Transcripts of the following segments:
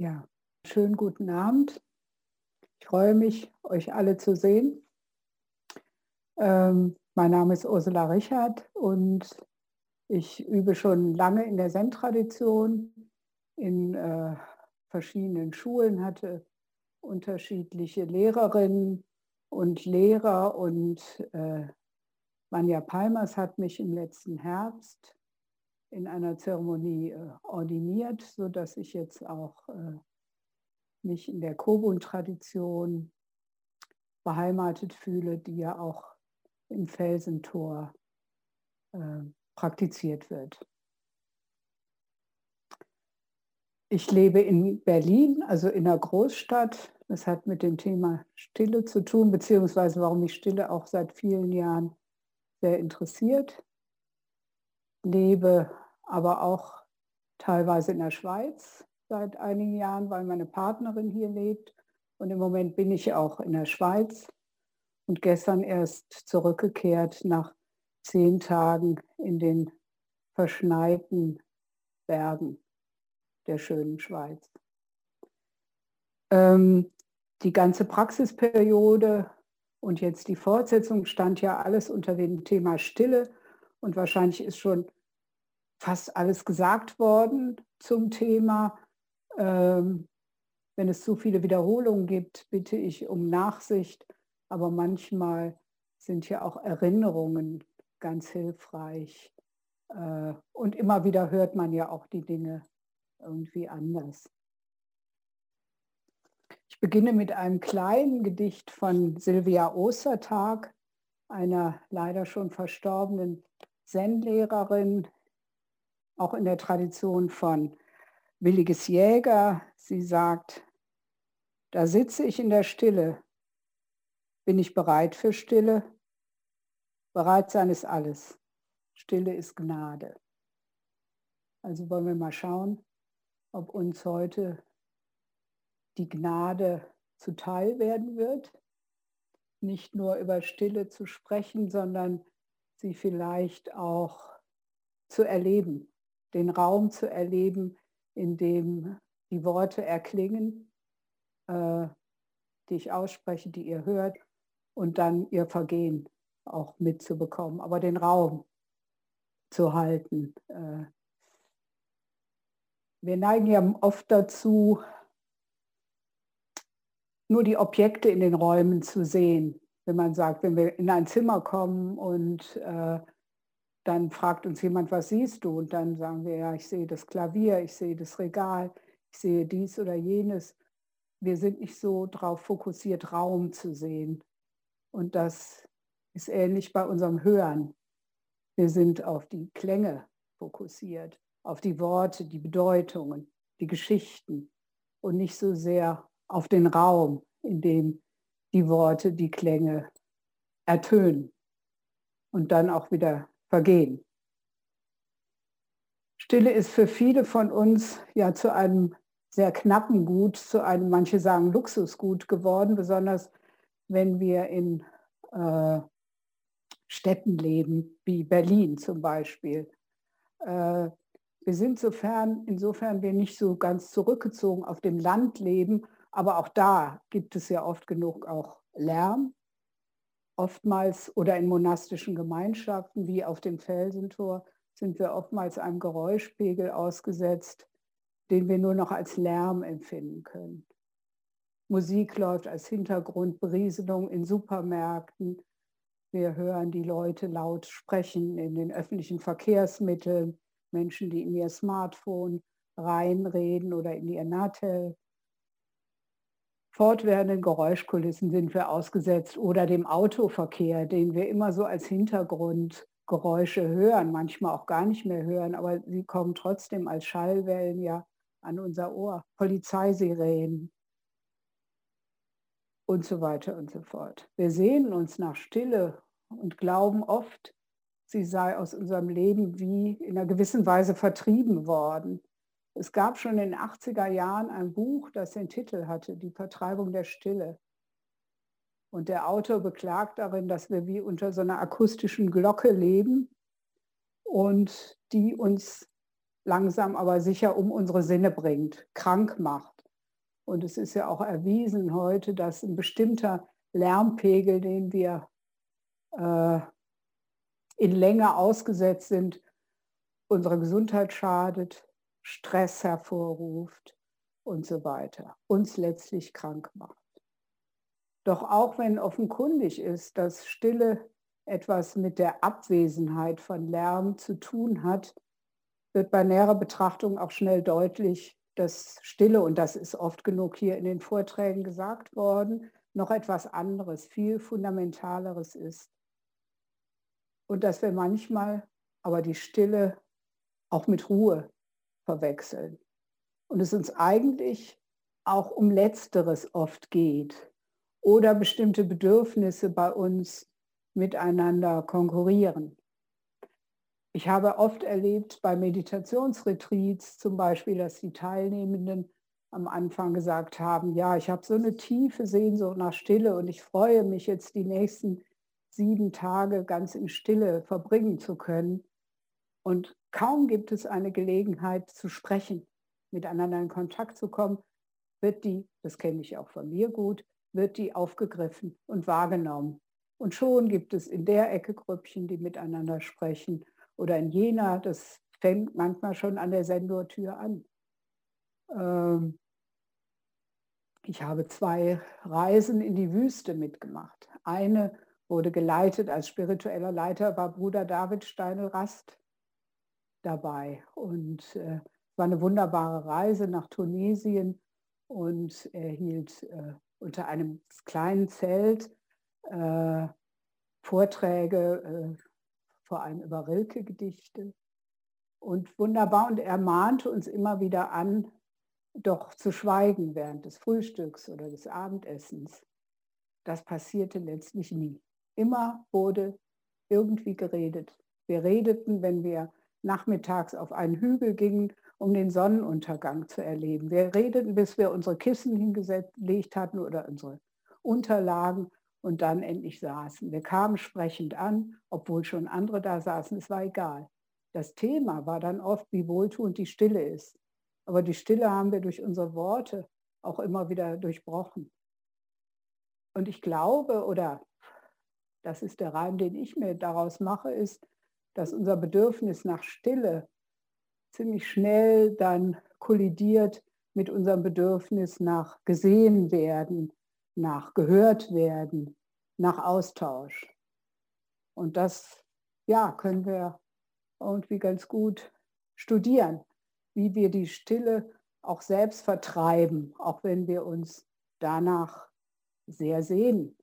Ja, schönen guten Abend. Ich freue mich, euch alle zu sehen. Ähm, mein Name ist Ursula Richard und ich übe schon lange in der Zen-Tradition, in äh, verschiedenen Schulen, hatte unterschiedliche Lehrerinnen und Lehrer und äh, Manja Palmers hat mich im letzten Herbst in einer Zeremonie äh, ordiniert, sodass ich jetzt auch äh, mich in der Kobun-Tradition beheimatet fühle, die ja auch im Felsentor äh, praktiziert wird. Ich lebe in Berlin, also in einer Großstadt. Das hat mit dem Thema Stille zu tun, beziehungsweise warum mich Stille auch seit vielen Jahren sehr interessiert. Lebe aber auch teilweise in der Schweiz seit einigen Jahren, weil meine Partnerin hier lebt. Und im Moment bin ich auch in der Schweiz und gestern erst zurückgekehrt nach zehn Tagen in den verschneiten Bergen der schönen Schweiz. Ähm, die ganze Praxisperiode und jetzt die Fortsetzung stand ja alles unter dem Thema Stille und wahrscheinlich ist schon fast alles gesagt worden zum Thema. Ähm, wenn es zu viele Wiederholungen gibt, bitte ich um Nachsicht, aber manchmal sind ja auch Erinnerungen ganz hilfreich. Äh, und immer wieder hört man ja auch die Dinge irgendwie anders. Ich beginne mit einem kleinen Gedicht von Sylvia Ostertag, einer leider schon verstorbenen Zen-Lehrerin, auch in der Tradition von Williges Jäger. Sie sagt, da sitze ich in der Stille. Bin ich bereit für Stille? Bereit sein ist alles. Stille ist Gnade. Also wollen wir mal schauen, ob uns heute die Gnade zuteil werden wird, nicht nur über Stille zu sprechen, sondern sie vielleicht auch zu erleben, den Raum zu erleben, in dem die Worte erklingen, äh, die ich ausspreche, die ihr hört, und dann ihr Vergehen auch mitzubekommen, aber den Raum zu halten, äh, wir neigen ja oft dazu, nur die Objekte in den Räumen zu sehen. Wenn man sagt, wenn wir in ein Zimmer kommen und äh, dann fragt uns jemand, was siehst du? Und dann sagen wir, ja, ich sehe das Klavier, ich sehe das Regal, ich sehe dies oder jenes. Wir sind nicht so darauf fokussiert, Raum zu sehen. Und das ist ähnlich bei unserem Hören. Wir sind auf die Klänge fokussiert auf die Worte, die Bedeutungen, die Geschichten und nicht so sehr auf den Raum, in dem die Worte, die Klänge ertönen und dann auch wieder vergehen. Stille ist für viele von uns ja zu einem sehr knappen Gut, zu einem, manche sagen Luxusgut geworden, besonders wenn wir in äh, Städten leben, wie Berlin zum Beispiel. Äh, wir sind sofern, insofern wir nicht so ganz zurückgezogen auf dem Land leben, aber auch da gibt es ja oft genug auch Lärm, oftmals oder in monastischen Gemeinschaften wie auf dem Felsentor sind wir oftmals einem Geräuschpegel ausgesetzt, den wir nur noch als Lärm empfinden können. Musik läuft als Hintergrundberieselung in Supermärkten. Wir hören die Leute laut sprechen in den öffentlichen Verkehrsmitteln. Menschen, die in ihr Smartphone reinreden oder in ihr Natel. Fortwährenden Geräuschkulissen sind wir ausgesetzt oder dem Autoverkehr, den wir immer so als Hintergrundgeräusche hören, manchmal auch gar nicht mehr hören, aber sie kommen trotzdem als Schallwellen ja an unser Ohr. Polizeisirenen und so weiter und so fort. Wir sehnen uns nach Stille und glauben oft, sie sei aus unserem Leben wie in einer gewissen Weise vertrieben worden. Es gab schon in den 80er Jahren ein Buch, das den Titel hatte, Die Vertreibung der Stille. Und der Autor beklagt darin, dass wir wie unter so einer akustischen Glocke leben und die uns langsam aber sicher um unsere Sinne bringt, krank macht. Und es ist ja auch erwiesen heute, dass ein bestimmter Lärmpegel, den wir äh, in Länge ausgesetzt sind, unsere Gesundheit schadet, Stress hervorruft und so weiter, uns letztlich krank macht. Doch auch wenn offenkundig ist, dass Stille etwas mit der Abwesenheit von Lärm zu tun hat, wird bei näherer Betrachtung auch schnell deutlich, dass Stille, und das ist oft genug hier in den Vorträgen gesagt worden, noch etwas anderes, viel fundamentaleres ist. Und dass wir manchmal aber die Stille auch mit Ruhe verwechseln. Und es uns eigentlich auch um letzteres oft geht oder bestimmte Bedürfnisse bei uns miteinander konkurrieren. Ich habe oft erlebt bei Meditationsretreats zum Beispiel, dass die Teilnehmenden am Anfang gesagt haben, ja, ich habe so eine tiefe Sehnsucht nach Stille und ich freue mich jetzt die nächsten sieben Tage ganz in Stille verbringen zu können. Und kaum gibt es eine Gelegenheit zu sprechen, miteinander in Kontakt zu kommen, wird die, das kenne ich auch von mir gut, wird die aufgegriffen und wahrgenommen. Und schon gibt es in der Ecke Grüppchen, die miteinander sprechen oder in jener, das fängt manchmal schon an der Sendortür an. Ähm, ich habe zwei Reisen in die Wüste mitgemacht. Eine wurde geleitet als spiritueller Leiter, war Bruder David Steinel-Rast dabei. Und äh, war eine wunderbare Reise nach Tunesien und er hielt äh, unter einem kleinen Zelt äh, Vorträge, äh, vor allem über Rilke-Gedichte. Und wunderbar, und er mahnte uns immer wieder an, doch zu schweigen während des Frühstücks oder des Abendessens. Das passierte letztlich nie. Immer wurde irgendwie geredet. Wir redeten, wenn wir nachmittags auf einen Hügel gingen, um den Sonnenuntergang zu erleben. Wir redeten, bis wir unsere Kissen hingelegt hatten oder unsere Unterlagen und dann endlich saßen. Wir kamen sprechend an, obwohl schon andere da saßen, es war egal. Das Thema war dann oft, wie wohltuend die Stille ist. Aber die Stille haben wir durch unsere Worte auch immer wieder durchbrochen. Und ich glaube, oder das ist der Reim, den ich mir daraus mache, ist, dass unser Bedürfnis nach Stille ziemlich schnell dann kollidiert mit unserem Bedürfnis nach gesehen werden, nach gehört werden, nach Austausch. Und das, ja, können wir irgendwie ganz gut studieren, wie wir die Stille auch selbst vertreiben, auch wenn wir uns danach sehr sehen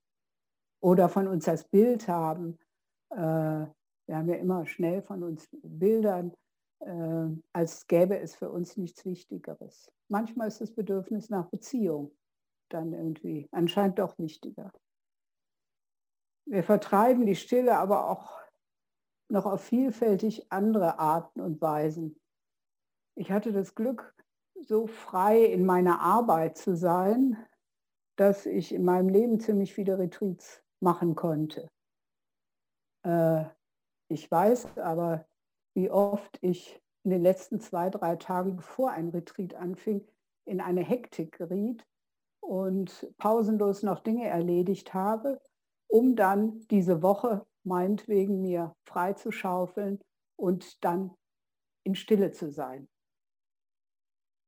oder von uns das Bild haben. Äh, wir haben ja immer schnell von uns Bildern, äh, als gäbe es für uns nichts Wichtigeres. Manchmal ist das Bedürfnis nach Beziehung dann irgendwie anscheinend doch wichtiger. Wir vertreiben die Stille aber auch noch auf vielfältig andere Arten und Weisen. Ich hatte das Glück, so frei in meiner Arbeit zu sein, dass ich in meinem Leben ziemlich viele Retreats machen konnte. Äh, ich weiß aber, wie oft ich in den letzten zwei, drei Tagen, bevor ein Retreat anfing, in eine Hektik geriet und pausenlos noch Dinge erledigt habe, um dann diese Woche meinetwegen mir freizuschaufeln und dann in Stille zu sein.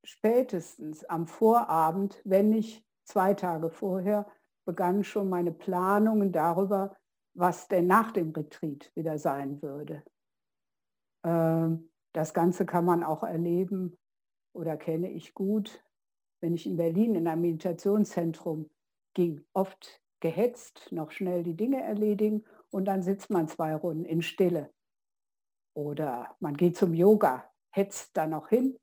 Spätestens am Vorabend, wenn nicht zwei Tage vorher, begannen schon meine Planungen darüber, was denn nach dem Retreat wieder sein würde. Ähm, das Ganze kann man auch erleben oder kenne ich gut wenn ich in Berlin in einem Meditationszentrum ging, oft gehetzt, noch schnell die Dinge erledigen und dann sitzt man zwei Runden in Stille. Oder man geht zum Yoga, hetzt da noch hin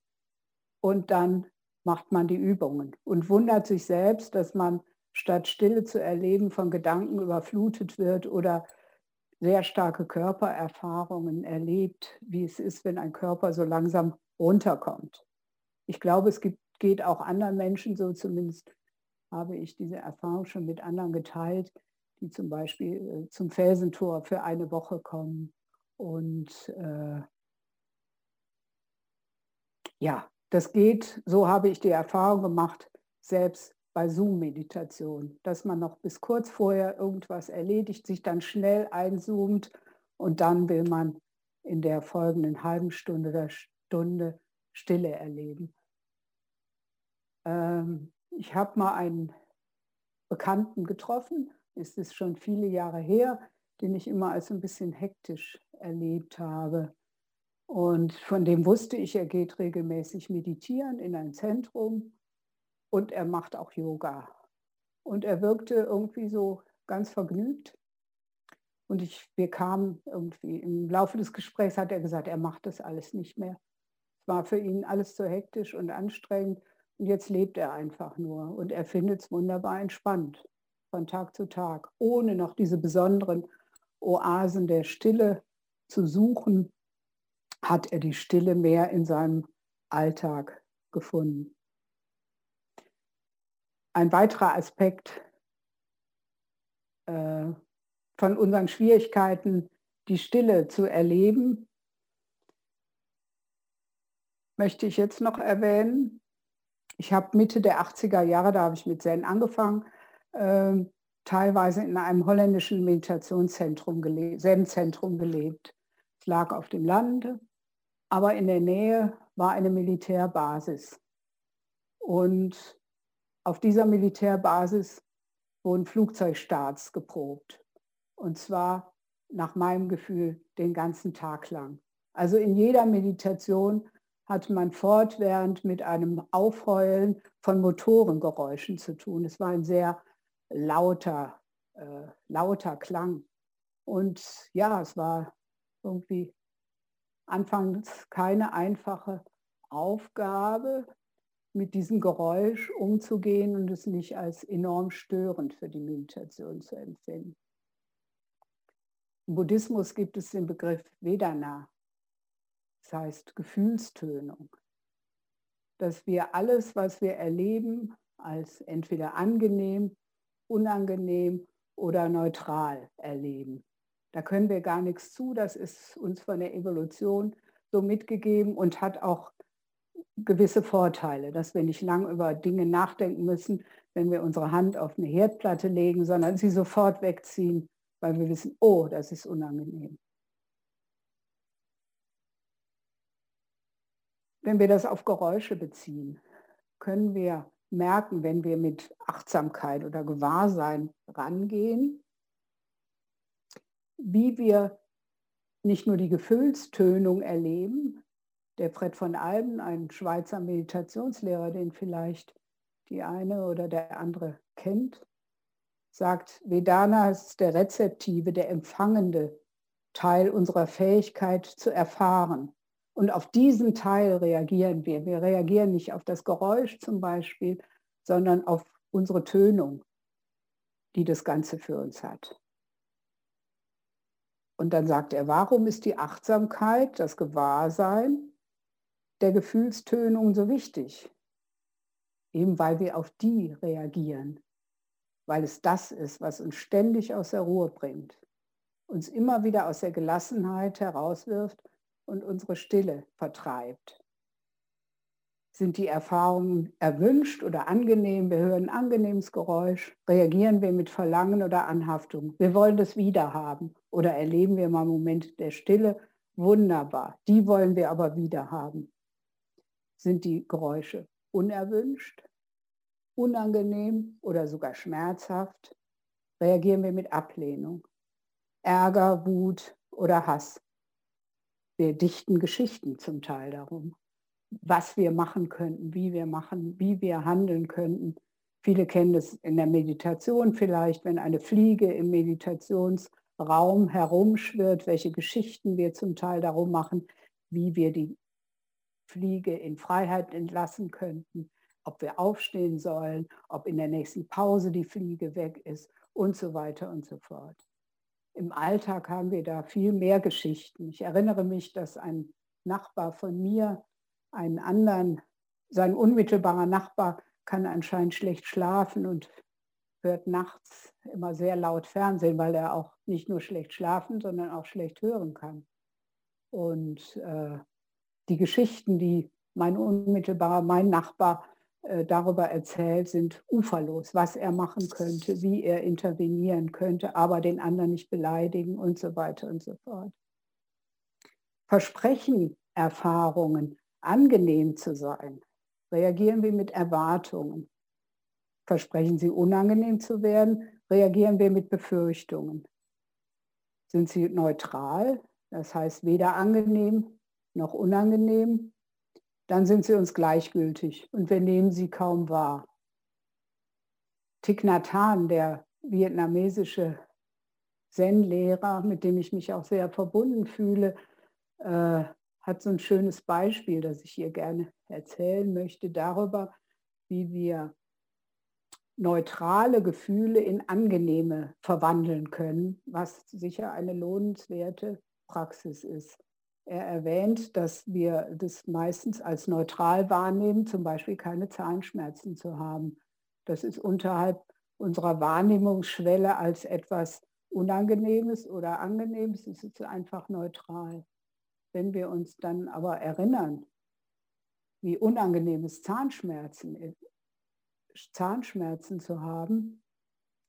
und dann macht man die Übungen und wundert sich selbst, dass man statt Stille zu erleben von Gedanken überflutet wird oder sehr starke Körpererfahrungen erlebt, wie es ist, wenn ein Körper so langsam runterkommt. Ich glaube, es gibt geht auch anderen Menschen so, zumindest habe ich diese Erfahrung schon mit anderen geteilt, die zum Beispiel äh, zum Felsentor für eine Woche kommen. Und äh, ja, das geht, so habe ich die Erfahrung gemacht, selbst bei Zoom-Meditation, dass man noch bis kurz vorher irgendwas erledigt, sich dann schnell einzoomt und dann will man in der folgenden halben Stunde oder Stunde Stille erleben. Ähm, ich habe mal einen Bekannten getroffen, ist es schon viele Jahre her, den ich immer als ein bisschen hektisch erlebt habe. Und von dem wusste ich, er geht regelmäßig meditieren in ein Zentrum und er macht auch Yoga. Und er wirkte irgendwie so ganz vergnügt. Und ich, wir kamen irgendwie, im Laufe des Gesprächs hat er gesagt, er macht das alles nicht mehr. Es war für ihn alles zu hektisch und anstrengend. Und jetzt lebt er einfach nur. Und er findet es wunderbar entspannt von Tag zu Tag, ohne noch diese besonderen Oasen der Stille zu suchen, hat er die Stille mehr in seinem Alltag gefunden. Ein weiterer Aspekt äh, von unseren Schwierigkeiten, die Stille zu erleben, möchte ich jetzt noch erwähnen. Ich habe Mitte der 80er Jahre, da habe ich mit Zen angefangen, äh, teilweise in einem holländischen Meditationszentrum gelebt, Zen-Zentrum gelebt. Es lag auf dem Lande, aber in der Nähe war eine Militärbasis. Und auf dieser Militärbasis wurden Flugzeugstarts geprobt. Und zwar nach meinem Gefühl den ganzen Tag lang. Also in jeder Meditation hat man fortwährend mit einem Aufheulen von Motorengeräuschen zu tun. Es war ein sehr lauter, äh, lauter Klang. Und ja, es war irgendwie anfangs keine einfache Aufgabe, mit diesem Geräusch umzugehen und es nicht als enorm störend für die Meditation zu empfinden. Im Buddhismus gibt es den Begriff Vedana, das heißt Gefühlstönung, dass wir alles, was wir erleben, als entweder angenehm unangenehm oder neutral erleben. Da können wir gar nichts zu, das ist uns von der Evolution so mitgegeben und hat auch gewisse Vorteile, dass wir nicht lang über Dinge nachdenken müssen, wenn wir unsere Hand auf eine Herdplatte legen, sondern sie sofort wegziehen, weil wir wissen, oh, das ist unangenehm. Wenn wir das auf Geräusche beziehen, können wir merken, wenn wir mit Achtsamkeit oder Gewahrsein rangehen, wie wir nicht nur die Gefühlstönung erleben. Der Fred von Alben, ein Schweizer Meditationslehrer, den vielleicht die eine oder der andere kennt, sagt, Vedana ist der rezeptive, der empfangende Teil unserer Fähigkeit zu erfahren. Und auf diesen Teil reagieren wir. Wir reagieren nicht auf das Geräusch zum Beispiel, sondern auf unsere Tönung, die das Ganze für uns hat. Und dann sagt er, warum ist die Achtsamkeit, das Gewahrsein der Gefühlstönung so wichtig? Eben weil wir auf die reagieren, weil es das ist, was uns ständig aus der Ruhe bringt, uns immer wieder aus der Gelassenheit herauswirft und unsere Stille vertreibt. Sind die Erfahrungen erwünscht oder angenehm? Wir hören ein angenehmes Geräusch. Reagieren wir mit Verlangen oder Anhaftung? Wir wollen das wieder haben. Oder erleben wir mal Momente der Stille? Wunderbar. Die wollen wir aber wieder haben. Sind die Geräusche unerwünscht, unangenehm oder sogar schmerzhaft? Reagieren wir mit Ablehnung, Ärger, Wut oder Hass? Wir dichten Geschichten zum Teil darum, was wir machen könnten, wie wir machen, wie wir handeln könnten. Viele kennen das in der Meditation vielleicht, wenn eine Fliege im Meditationsraum herumschwirrt, welche Geschichten wir zum Teil darum machen, wie wir die Fliege in Freiheit entlassen könnten, ob wir aufstehen sollen, ob in der nächsten Pause die Fliege weg ist und so weiter und so fort im Alltag haben wir da viel mehr Geschichten. Ich erinnere mich, dass ein Nachbar von mir einen anderen, sein unmittelbarer Nachbar kann anscheinend schlecht schlafen und hört nachts immer sehr laut Fernsehen, weil er auch nicht nur schlecht schlafen, sondern auch schlecht hören kann. Und äh, die Geschichten, die mein unmittelbarer, mein Nachbar äh, darüber erzählt, sind uferlos, was er machen könnte, wie er intervenieren könnte, aber den anderen nicht beleidigen und so weiter und so fort. Versprechen Erfahrungen, angenehm zu sein, reagieren wir mit Erwartungen. Versprechen sie unangenehm zu werden, reagieren wir mit Befürchtungen. Sind sie neutral, das heißt weder angenehm noch unangenehm, dann sind sie uns gleichgültig und wir nehmen sie kaum wahr. Thich Nhat Hanh, der vietnamesische Zen-Lehrer, mit dem ich mich auch sehr verbunden fühle, äh, hat so ein schönes Beispiel, das ich hier gerne erzählen möchte, darüber, wie wir neutrale Gefühle in angenehme verwandeln können, was sicher eine lohnenswerte Praxis ist. Er erwähnt, dass wir das meistens als neutral wahrnehmen, zum Beispiel keine Zahnschmerzen zu haben. Das ist unterhalb unserer Wahrnehmungsschwelle als etwas Unangenehmes oder Angenehmes, es ist einfach neutral. Wenn wir uns dann aber erinnern, wie unangenehm es Zahnschmerzen, Zahnschmerzen zu haben,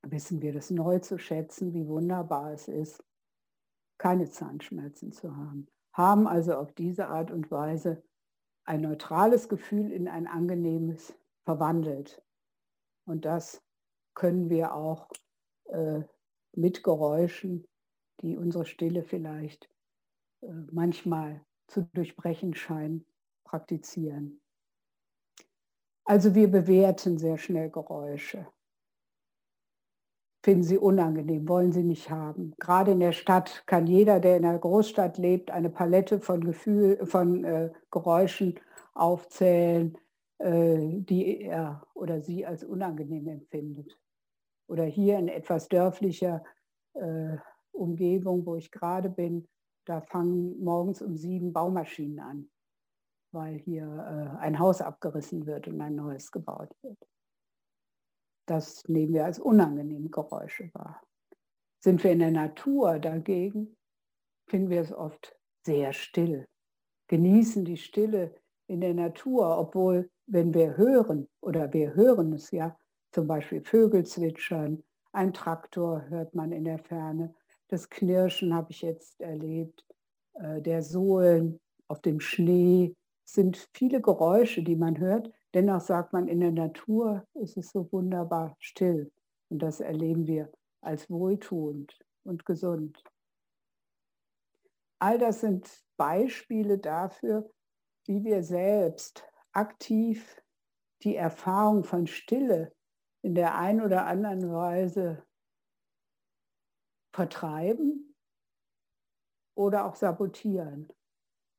wissen wir das neu zu schätzen, wie wunderbar es ist, keine Zahnschmerzen zu haben haben also auf diese Art und Weise ein neutrales Gefühl in ein angenehmes verwandelt. Und das können wir auch äh, mit Geräuschen, die unsere Stille vielleicht äh, manchmal zu durchbrechen scheinen, praktizieren. Also wir bewerten sehr schnell Geräusche finden sie unangenehm, wollen sie nicht haben. Gerade in der Stadt kann jeder, der in einer Großstadt lebt, eine Palette von, Gefühl, von äh, Geräuschen aufzählen, äh, die er oder sie als unangenehm empfindet. Oder hier in etwas dörflicher äh, Umgebung, wo ich gerade bin, da fangen morgens um sieben Baumaschinen an, weil hier äh, ein Haus abgerissen wird und ein neues gebaut wird. Das nehmen wir als unangenehme Geräusche wahr. Sind wir in der Natur dagegen, finden wir es oft sehr still, genießen die Stille in der Natur, obwohl, wenn wir hören, oder wir hören es ja, zum Beispiel Vögel zwitschern, ein Traktor hört man in der Ferne, das Knirschen habe ich jetzt erlebt, äh, der Sohlen auf dem Schnee, sind viele Geräusche, die man hört, Dennoch sagt man, in der Natur ist es so wunderbar still. Und das erleben wir als wohltuend und gesund. All das sind Beispiele dafür, wie wir selbst aktiv die Erfahrung von Stille in der einen oder anderen Weise vertreiben oder auch sabotieren.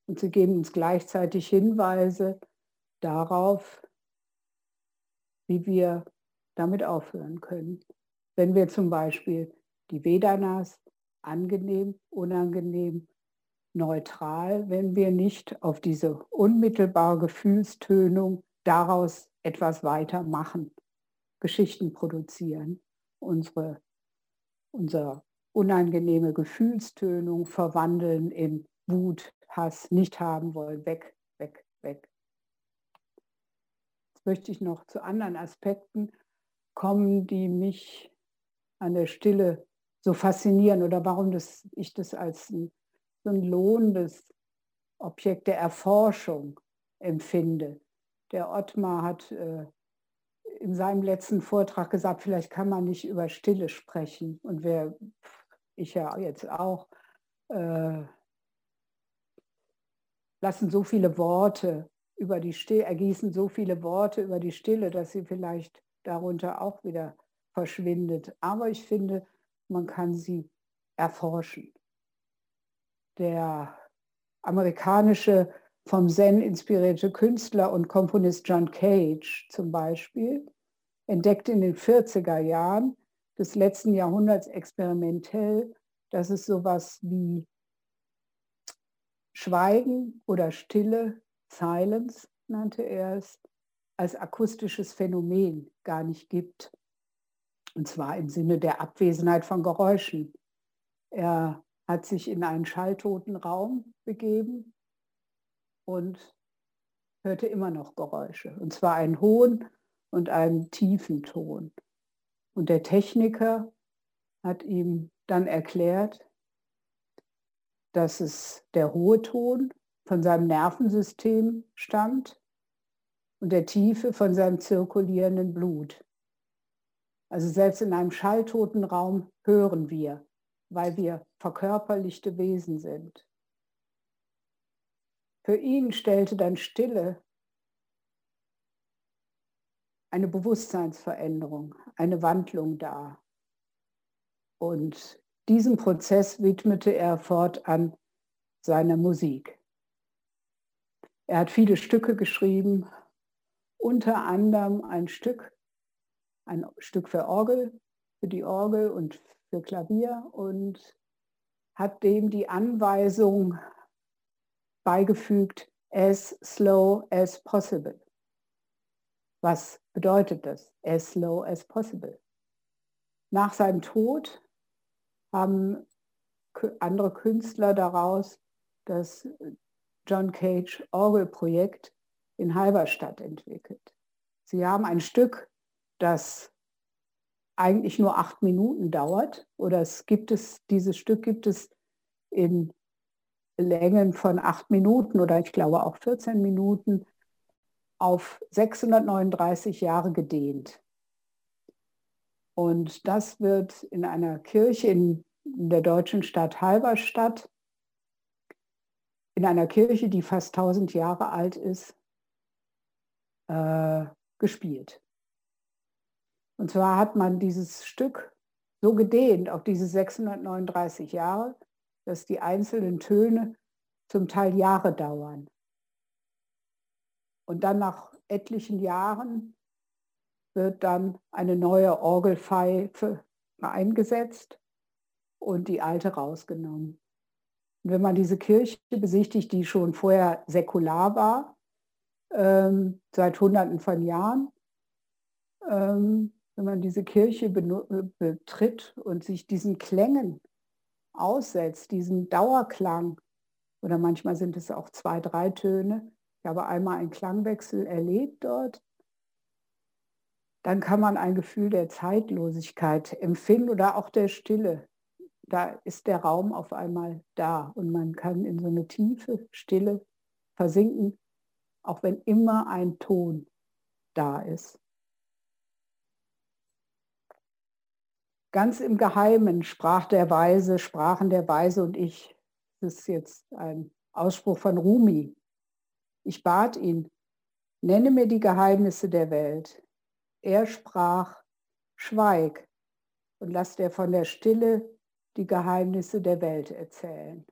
Und sie geben uns gleichzeitig Hinweise darauf, wie wir damit aufhören können. Wenn wir zum Beispiel die Vedanas angenehm, unangenehm, neutral, wenn wir nicht auf diese unmittelbare Gefühlstönung daraus etwas weitermachen, Geschichten produzieren, unsere, unsere unangenehme Gefühlstönung verwandeln in Wut, Hass, nicht haben wollen, weg, weg, weg möchte ich noch zu anderen Aspekten kommen, die mich an der Stille so faszinieren oder warum das, ich das als ein, so ein lohnendes Objekt der Erforschung empfinde. Der Ottmar hat äh, in seinem letzten Vortrag gesagt, vielleicht kann man nicht über Stille sprechen. Und wer, ich ja jetzt auch, äh, lassen so viele Worte über die Stille, ergießen so viele Worte über die Stille, dass sie vielleicht darunter auch wieder verschwindet. Aber ich finde, man kann sie erforschen. Der amerikanische vom Zen inspirierte Künstler und Komponist John Cage zum Beispiel entdeckte in den 40er Jahren des letzten Jahrhunderts experimentell, dass es sowas wie Schweigen oder Stille Silence nannte er es, als akustisches Phänomen gar nicht gibt. Und zwar im Sinne der Abwesenheit von Geräuschen. Er hat sich in einen schalltoten Raum begeben und hörte immer noch Geräusche. Und zwar einen hohen und einen tiefen Ton. Und der Techniker hat ihm dann erklärt, dass es der hohe Ton von seinem Nervensystem stammt und der tiefe von seinem zirkulierenden Blut. Also selbst in einem schalltoten Raum hören wir, weil wir verkörperlichte Wesen sind. Für ihn stellte dann Stille eine Bewusstseinsveränderung, eine Wandlung dar. Und diesem Prozess widmete er fortan seiner Musik. Er hat viele Stücke geschrieben, unter anderem ein Stück, ein Stück für Orgel, für die Orgel und für Klavier und hat dem die Anweisung beigefügt, as slow as possible. Was bedeutet das? As slow as possible. Nach seinem Tod haben andere Künstler daraus das John Cage Orgelprojekt in Halberstadt entwickelt. Sie haben ein Stück, das eigentlich nur acht Minuten dauert, oder es gibt es, dieses Stück gibt es in Längen von acht Minuten oder ich glaube auch 14 Minuten auf 639 Jahre gedehnt. Und das wird in einer Kirche in, der deutschen Stadt Halberstadt, in einer Kirche, die fast 1000 Jahre alt ist, äh, gespielt. Und zwar hat man dieses Stück so gedehnt auf diese 639 Jahre, dass die einzelnen Töne zum Teil Jahre dauern. Und dann nach etlichen Jahren wird dann eine neue Orgelpfeife eingesetzt und die alte rausgenommen. Und wenn man diese Kirche besichtigt, die schon vorher säkular war, ähm, seit Hunderten von Jahren, ähm, wenn man diese Kirche betritt und sich diesen Klängen aussetzt, diesen Dauerklang, oder manchmal sind es auch zwei, drei Töne, ich habe einmal einen Klangwechsel erlebt dort, dann kann man ein Gefühl der Zeitlosigkeit empfinden oder auch der Stille. Da ist der Raum auf einmal da und man kann in so eine tiefe Stille versinken, auch wenn immer ein Ton da ist. Ganz im Geheimen sprach der Weise, sprachen der Weise und ich. Das ist jetzt ein Ausspruch von Rumi. Ich bat ihn, nenne mir die Geheimnisse der Welt. Er sprach, schweig und lass dir von der Stille die Geheimnisse der Welt erzählen.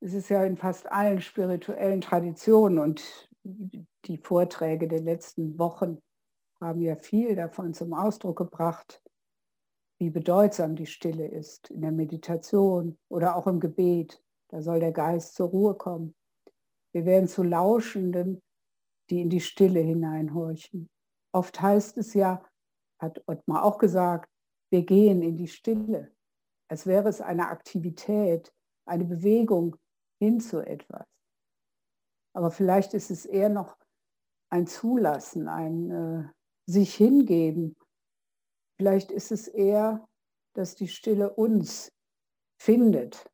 Es ist ja in fast allen spirituellen Traditionen und die Vorträge der letzten Wochen haben ja viel davon zum Ausdruck gebracht, wie bedeutsam die Stille ist in der Meditation oder auch im Gebet. Da soll der Geist zur Ruhe kommen. Wir werden zu Lauschenden, die in die Stille hineinhorchen. Oft heißt es ja, hat Ottmar auch gesagt, wir gehen in die Stille, als wäre es eine Aktivität, eine Bewegung hin zu etwas. Aber vielleicht ist es eher noch ein Zulassen, ein äh, sich hingeben. Vielleicht ist es eher, dass die Stille uns findet,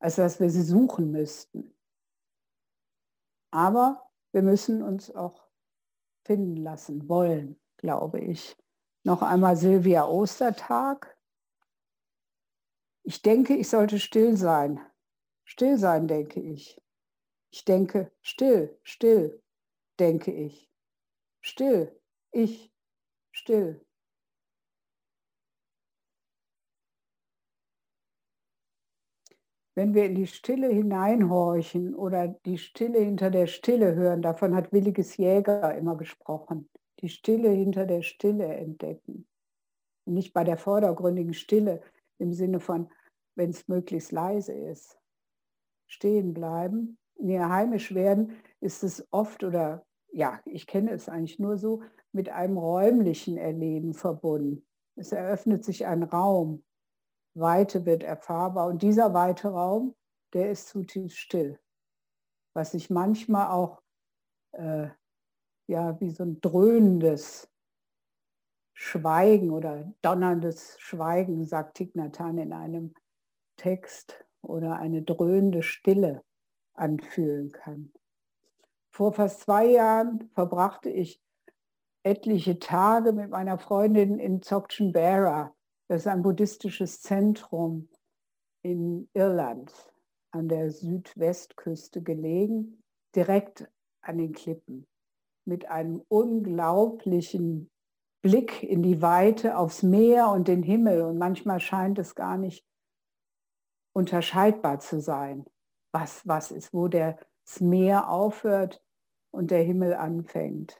als dass wir sie suchen müssten. Aber wir müssen uns auch finden lassen wollen, glaube ich. Noch einmal Silvia Ostertag. Ich denke, ich sollte still sein. Still sein, denke ich. Ich denke, still, still, denke ich. Still, ich, still. wenn wir in die Stille hineinhorchen oder die Stille hinter der Stille hören, davon hat Williges Jäger immer gesprochen, die Stille hinter der Stille entdecken. Nicht bei der vordergründigen Stille im Sinne von, wenn es möglichst leise ist. Stehen bleiben. Ihr heimisch werden ist es oft oder ja, ich kenne es eigentlich nur so, mit einem räumlichen Erleben verbunden. Es eröffnet sich ein Raum, Weite wird erfahrbar und dieser weite Raum, der ist zutiefst still. was sich manchmal auch äh, ja, wie so ein dröhnendes Schweigen oder donnerndes Schweigen, sagt Thich in einem Text, oder eine dröhnende Stille anfühlen kann. Vor fast zwei Jahren verbrachte ich etliche Tage mit meiner Freundin in Dzogchen Bera. Das ist ein buddhistisches Zentrum in Irland, an der Südwestküste gelegen, direkt an den Klippen, mit einem unglaublichen Blick in die Weite aufs Meer und den Himmel. Und manchmal scheint es gar nicht unterscheidbar zu sein, was was ist, wo das Meer aufhört und der Himmel anfängt.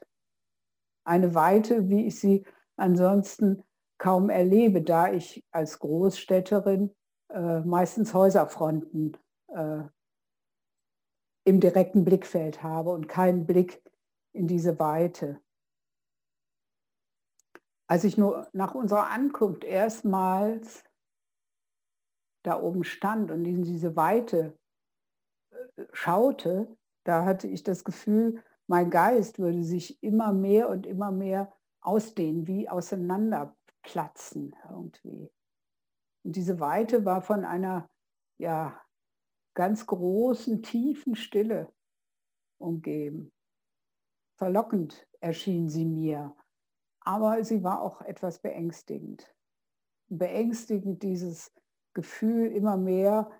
Eine Weite, wie ich sie ansonsten kaum erlebe, da ich als Großstädterin äh, meistens Häuserfronten äh, im direkten Blickfeld habe und keinen Blick in diese Weite. Als ich nur nach unserer Ankunft erstmals da oben stand und in diese Weite äh, schaute, da hatte ich das Gefühl, mein Geist würde sich immer mehr und immer mehr ausdehnen, wie auseinanderplatzen irgendwie. Und diese Weite war von einer ja, ganz großen, tiefen Stille umgeben. Verlockend erschien sie mir, aber sie war auch etwas beängstigend. Beängstigend dieses Gefühl, immer mehr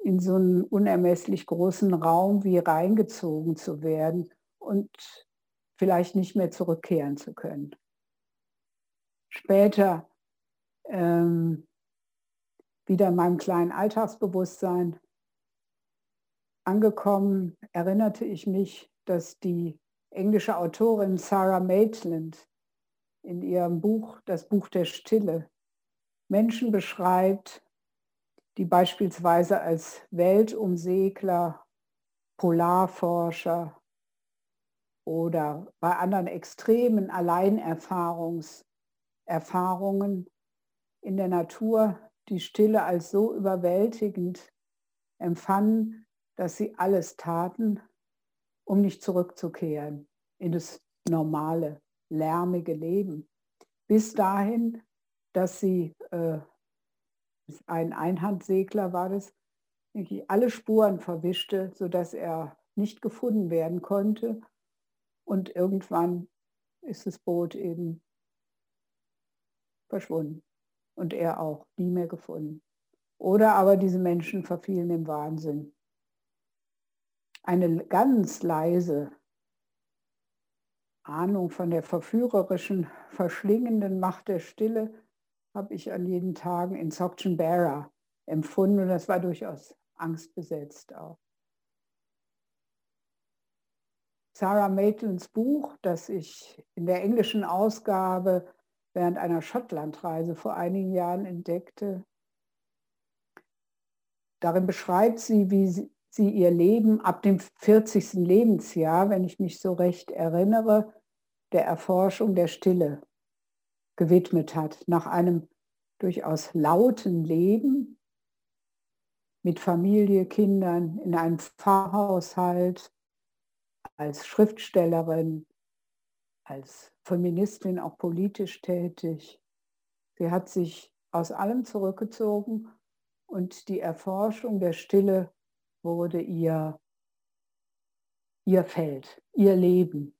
in so einen unermesslich großen Raum wie reingezogen zu werden und vielleicht nicht mehr zurückkehren zu können. Später ähm, wieder in meinem kleinen Alltagsbewusstsein angekommen, erinnerte ich mich, dass die englische Autorin Sarah Maitland in ihrem Buch Das Buch der Stille Menschen beschreibt, die beispielsweise als Weltumsegler, Polarforscher oder bei anderen extremen Alleinerfahrungserfahrungen in der Natur die Stille als so überwältigend empfanden, dass sie alles taten, um nicht zurückzukehren in das normale, lärmige Leben. Bis dahin, dass sie, äh, ein Einhandsegler war das, alle Spuren verwischte, sodass er nicht gefunden werden konnte. Und irgendwann ist das Boot eben verschwunden und er auch nie mehr gefunden. Oder aber diese Menschen verfielen im Wahnsinn. Eine ganz leise Ahnung von der verführerischen, verschlingenden Macht der Stille habe ich an jeden Tagen in Sokchen Bara empfunden und das war durchaus angstbesetzt auch. Sarah Maitlands Buch, das ich in der englischen Ausgabe während einer Schottlandreise vor einigen Jahren entdeckte. Darin beschreibt sie, wie sie ihr Leben ab dem 40. Lebensjahr, wenn ich mich so recht erinnere, der Erforschung der Stille gewidmet hat, nach einem durchaus lauten Leben mit Familie, Kindern, in einem Pfarrhaushalt, als Schriftstellerin, als Feministin auch politisch tätig. Sie hat sich aus allem zurückgezogen und die Erforschung der Stille wurde ihr, ihr Feld, ihr Leben.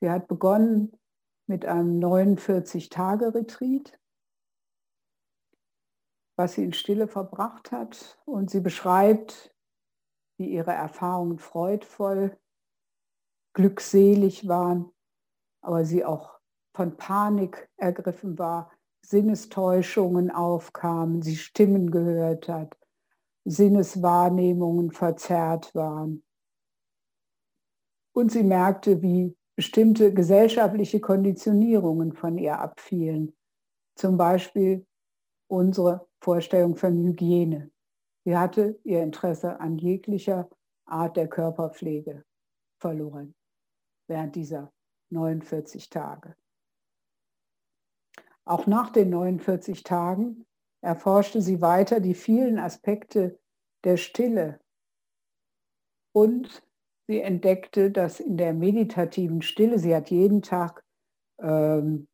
Sie hat begonnen mit einem 49-Tage-Retreat, was sie in Stille verbracht hat. Und sie beschreibt, wie ihre Erfahrungen freudvoll, glückselig waren aber sie auch von Panik ergriffen war, Sinnestäuschungen aufkamen, sie Stimmen gehört hat, Sinneswahrnehmungen verzerrt waren. Und sie merkte, wie bestimmte gesellschaftliche Konditionierungen von ihr abfielen. Zum Beispiel unsere Vorstellung von Hygiene. Sie hatte ihr Interesse an jeglicher Art der Körperpflege verloren während dieser 49 Tage. Auch nach den 49 Tagen erforschte sie weiter die vielen Aspekte der Stille und sie entdeckte, dass in der meditativen Stille, sie hat jeden Tag ähm,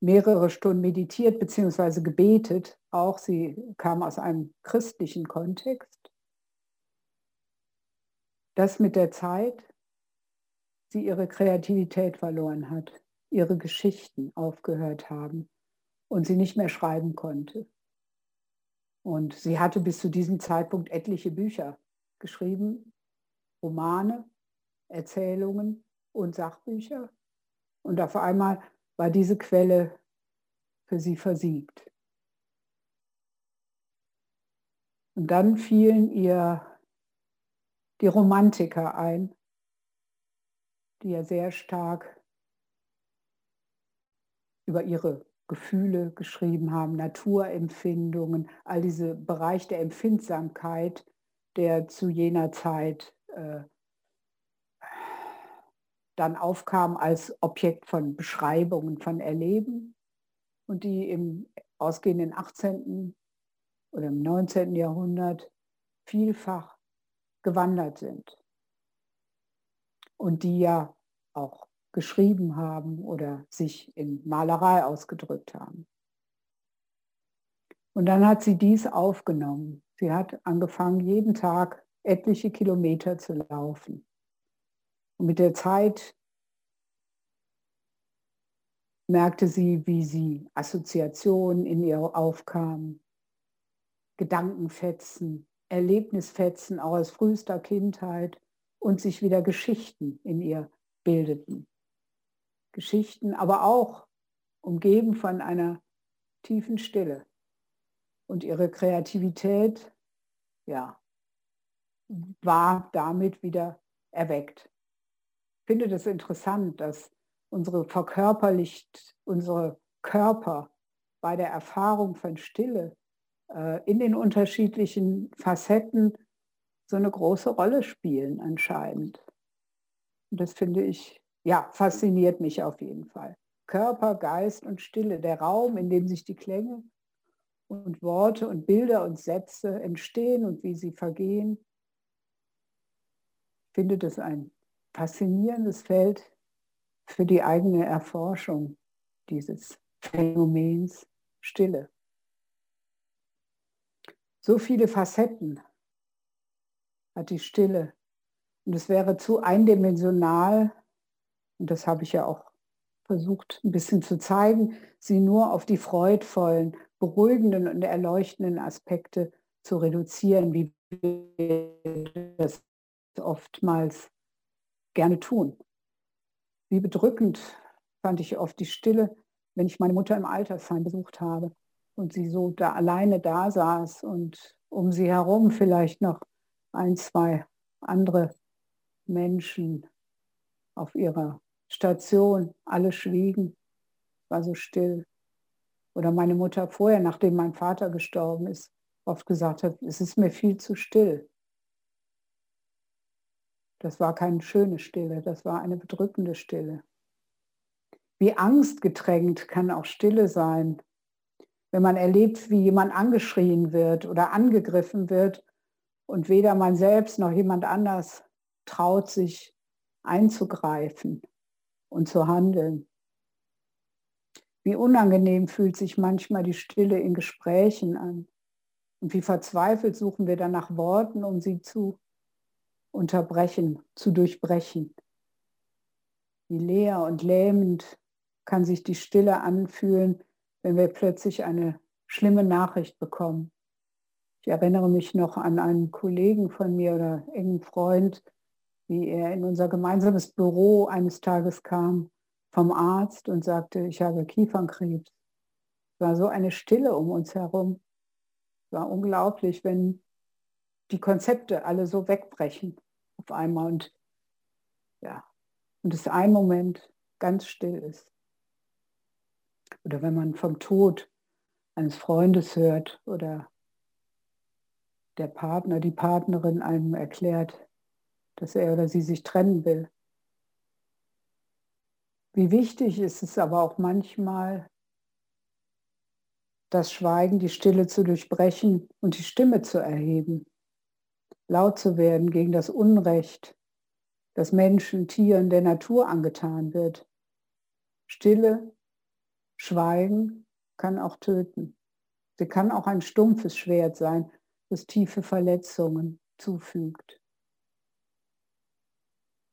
mehrere Stunden meditiert bzw. gebetet, auch sie kam aus einem christlichen Kontext, dass mit der Zeit sie ihre Kreativität verloren hat, ihre Geschichten aufgehört haben und sie nicht mehr schreiben konnte. Und sie hatte bis zu diesem Zeitpunkt etliche Bücher geschrieben, Romane, Erzählungen und Sachbücher. Und auf einmal war diese Quelle für sie versiegt. Und dann fielen ihr die Romantiker ein, die ja sehr stark über ihre Gefühle geschrieben haben, Naturempfindungen, all diese Bereich der Empfindsamkeit, der zu jener Zeit äh, dann aufkam als Objekt von Beschreibungen von Erleben und die im ausgehenden 18. oder im 19. Jahrhundert vielfach gewandert sind und die ja auch geschrieben haben oder sich in Malerei ausgedrückt haben. Und dann hat sie dies aufgenommen. Sie hat angefangen, jeden Tag etliche Kilometer zu laufen. Und mit der Zeit merkte sie, wie sie Assoziationen in ihr aufkamen, Gedankenfetzen, Erlebnisfetzen auch aus frühester Kindheit und sich wieder Geschichten in ihr bildeten. Geschichten, aber auch umgeben von einer tiefen Stille. Und ihre Kreativität, ja, war damit wieder erweckt. Ich finde das interessant, dass unsere verkörperlicht, unsere Körper bei der Erfahrung von Stille äh, in den unterschiedlichen Facetten so eine große Rolle spielen anscheinend. Und das finde ich ja, fasziniert mich auf jeden Fall. Körper, Geist und Stille, der Raum, in dem sich die Klänge und Worte und Bilder und Sätze entstehen und wie sie vergehen. Ich finde das ein faszinierendes Feld für die eigene Erforschung dieses Phänomens Stille. So viele Facetten hat die Stille. Und es wäre zu eindimensional, und das habe ich ja auch versucht ein bisschen zu zeigen, sie nur auf die freudvollen, beruhigenden und erleuchtenden Aspekte zu reduzieren, wie wir das oftmals gerne tun. Wie bedrückend fand ich oft die Stille, wenn ich meine Mutter im Altersheim besucht habe und sie so da alleine da saß und um sie herum vielleicht noch ein, zwei andere Menschen auf ihrer Station, alle schwiegen, war so still. Oder meine Mutter vorher, nachdem mein Vater gestorben ist, oft gesagt hat, es ist mir viel zu still. Das war keine schöne Stille, das war eine bedrückende Stille. Wie angstgetränkt kann auch Stille sein, wenn man erlebt, wie jemand angeschrien wird oder angegriffen wird und weder man selbst noch jemand anders traut sich einzugreifen und zu handeln. Wie unangenehm fühlt sich manchmal die Stille in Gesprächen an. Und wie verzweifelt suchen wir dann nach Worten, um sie zu unterbrechen, zu durchbrechen. Wie leer und lähmend kann sich die Stille anfühlen, wenn wir plötzlich eine schlimme Nachricht bekommen. Ich erinnere mich noch an einen Kollegen von mir oder engen Freund, wie er in unser gemeinsames Büro eines Tages kam vom Arzt und sagte, ich habe Kiefernkrebs. Es war so eine Stille um uns herum. Es war unglaublich, wenn die Konzepte alle so wegbrechen auf einmal und ja, und es ein Moment ganz still ist. Oder wenn man vom Tod eines Freundes hört oder der Partner, die Partnerin einem erklärt, dass er oder sie sich trennen will. Wie wichtig ist es aber auch manchmal, das Schweigen, die Stille zu durchbrechen und die Stimme zu erheben, laut zu werden gegen das Unrecht, das Menschen, Tieren, der Natur angetan wird. Stille, Schweigen kann auch töten. Sie kann auch ein stumpfes Schwert sein, das tiefe Verletzungen zufügt.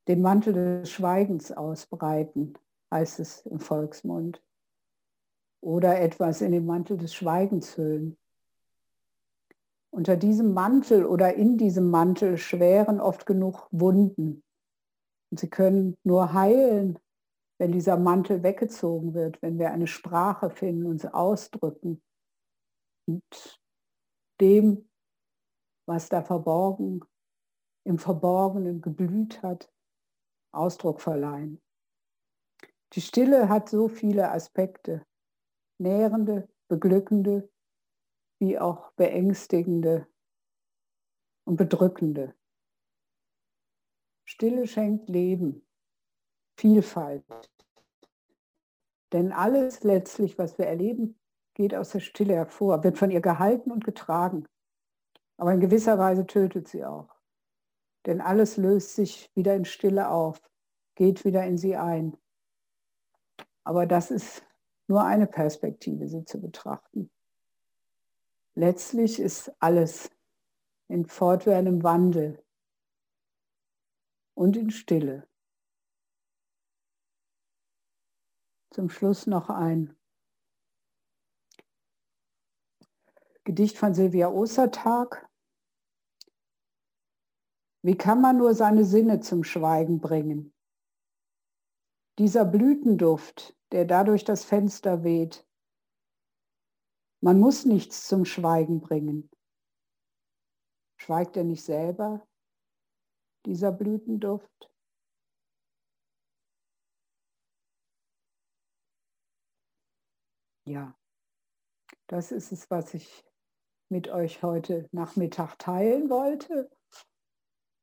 Den Mantel des Schweigens ausbreiten, heißt es im Volksmund. Oder etwas in den Mantel des Schweigens hüllen. Unter diesem Mantel oder in diesem Mantel schweren oft genug Wunden. Und sie können nur heilen, wenn dieser Mantel weggezogen wird, wenn wir eine Sprache finden, uns ausdrücken und dem, was da verborgen, im Verborgenen geblüht hat, Ausdruck verleihen. Die Stille hat so viele Aspekte, nährende, beglückende, wie auch beängstigende und bedrückende. Stille schenkt Leben, Vielfalt. Denn alles letztlich, was wir erleben, geht aus der Stille hervor, wird von ihr gehalten und getragen. Aber in gewisser Weise tötet sie auch. Denn alles löst sich wieder in Stille auf, geht wieder in sie ein. Aber das ist nur eine Perspektive, sie zu betrachten. Letztlich ist alles in fortwährendem Wandel und in Stille. Zum Schluss noch ein Gedicht von Silvia Ostertag. Wie kann man nur seine Sinne zum Schweigen bringen? Dieser Blütenduft, der dadurch das Fenster weht, man muss nichts zum Schweigen bringen. Schweigt er nicht selber, dieser Blütenduft? Ja, das ist es, was ich mit euch heute Nachmittag teilen wollte.